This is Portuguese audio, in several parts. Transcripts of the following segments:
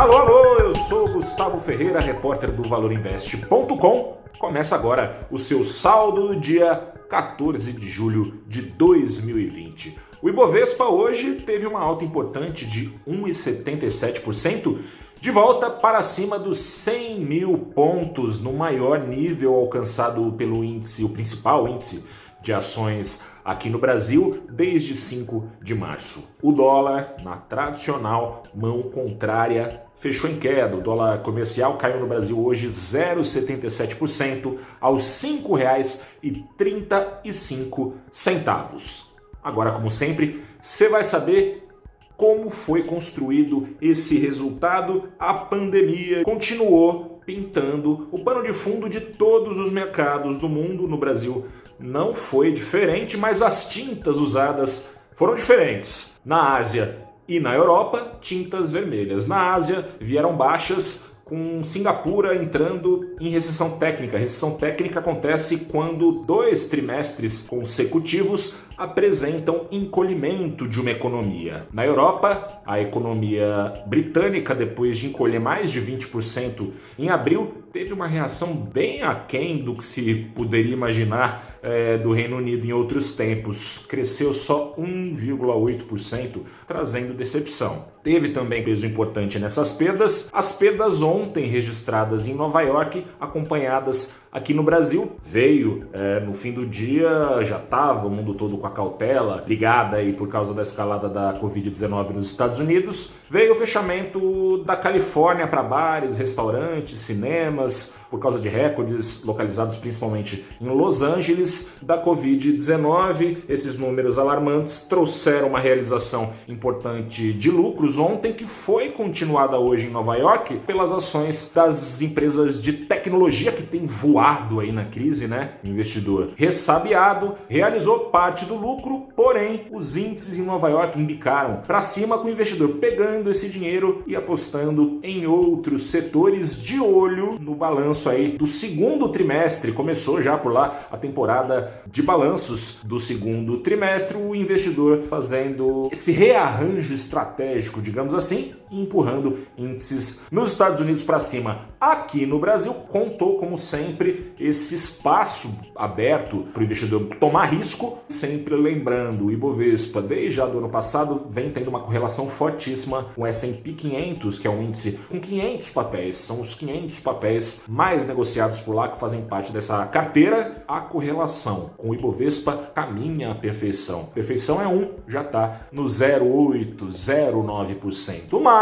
Alô, alô, eu sou Gustavo Ferreira, repórter do ValorInvest.com. Começa agora o seu saldo do dia 14 de julho de 2020. O Ibovespa hoje teve uma alta importante de 1,77%, de volta para cima dos 100 mil pontos, no maior nível alcançado pelo índice, o principal índice de ações aqui no Brasil desde 5 de março. O dólar, na tradicional mão contrária, fechou em queda. O dólar comercial caiu no Brasil hoje 0,77% aos R$ 5,35. Agora, como sempre, você vai saber como foi construído esse resultado. A pandemia continuou pintando o pano de fundo de todos os mercados do mundo. No Brasil não foi diferente, mas as tintas usadas foram diferentes. Na Ásia e na Europa, tintas vermelhas. Na Ásia vieram baixas com Singapura entrando em recessão técnica. Recessão técnica acontece quando dois trimestres consecutivos apresentam encolhimento de uma economia. Na Europa, a economia britânica, depois de encolher mais de 20% em abril, teve uma reação bem aquém do que se poderia imaginar é, do Reino Unido em outros tempos. Cresceu só 1,8%, trazendo decepção. Teve também peso importante nessas perdas, as perdas ontem registradas em Nova York, acompanhadas aqui no Brasil. Veio é, no fim do dia, já estava o mundo todo com a cautela ligada aí por causa da escalada da Covid-19 nos Estados Unidos. Veio o fechamento da Califórnia para bares, restaurantes, cinemas, por causa de recordes localizados principalmente em Los Angeles da Covid-19. Esses números alarmantes trouxeram uma realização importante de lucros ontem, que foi continuada hoje em Nova York pelas ações das empresas de tecnologia que têm voado aí na crise, né? Investidor ressabiado realizou parte do lucro, porém os índices em Nova York indicaram para cima com o investidor pegando esse dinheiro e apostando em outros setores de olho no balanço balanço aí do segundo trimestre. Começou já por lá a temporada de balanços do segundo trimestre, o investidor fazendo esse rearranjo estratégico, digamos assim, empurrando índices nos Estados Unidos para cima. Aqui no Brasil, contou, como sempre, esse espaço aberto para o investidor tomar risco, sempre lembrando, o Ibovespa, desde do ano passado, vem tendo uma correlação fortíssima com o S&P 500, que é um índice com 500 papéis, são os 500 papéis mais negociados por lá que fazem parte dessa carteira. A correlação com o Ibovespa caminha à perfeição. Perfeição é 1, já está no 0,8, 0,9%. Mas,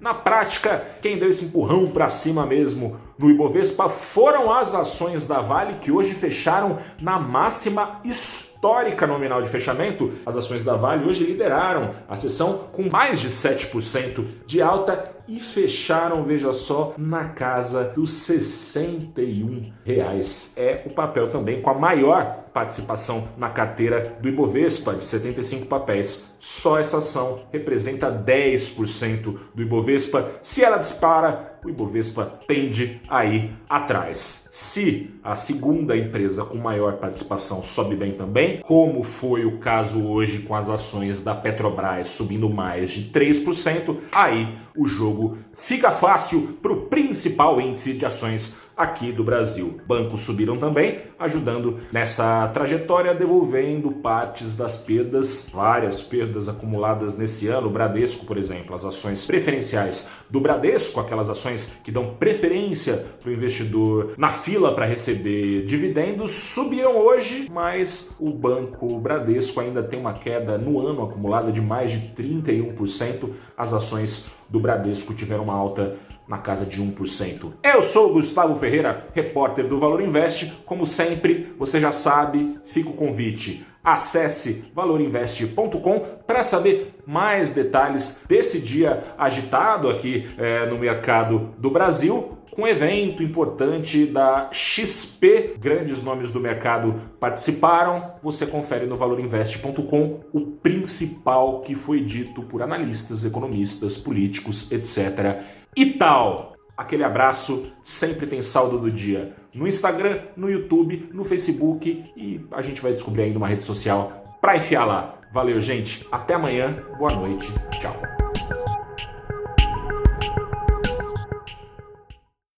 na prática, quem deu esse empurrão para cima mesmo no Ibovespa foram as ações da Vale que hoje fecharam na máxima histórica nominal de fechamento. As ações da Vale hoje lideraram a sessão com mais de 7% de alta e fecharam, veja só, na casa dos 61 reais. É o papel também com a maior participação na carteira do Ibovespa, de 75 papéis. Só essa ação representa 10% do Ibovespa. Se ela dispara, o Ibovespa tende a ir atrás. Se a segunda empresa com maior participação sobe bem também, como foi o caso hoje com as ações da Petrobras subindo mais de 3%, aí o jogo fica fácil para o principal índice de ações aqui do Brasil. Bancos subiram também, ajudando nessa trajetória, devolvendo partes das perdas, várias perdas acumuladas nesse ano. O Bradesco, por exemplo, as ações preferenciais do Bradesco, aquelas ações que dão preferência para o investidor na fila para receber dividendos, subiram hoje, mas o banco Bradesco ainda tem uma queda no ano acumulada de mais de 31%. As ações do Bradesco tiveram uma alta na casa de 1%. Eu sou Gustavo Ferreira, repórter do Valor Invest. Como sempre, você já sabe, fica o convite. Acesse valorinvest.com para saber mais detalhes desse dia agitado aqui é, no mercado do Brasil, com um evento importante da XP. Grandes nomes do mercado participaram. Você confere no valorinvest.com o principal que foi dito por analistas, economistas, políticos, etc e tal. Aquele abraço, sempre tem saldo do dia no Instagram, no YouTube, no Facebook e a gente vai descobrir ainda uma rede social para enfiar lá. Valeu, gente. Até amanhã. Boa noite. Tchau.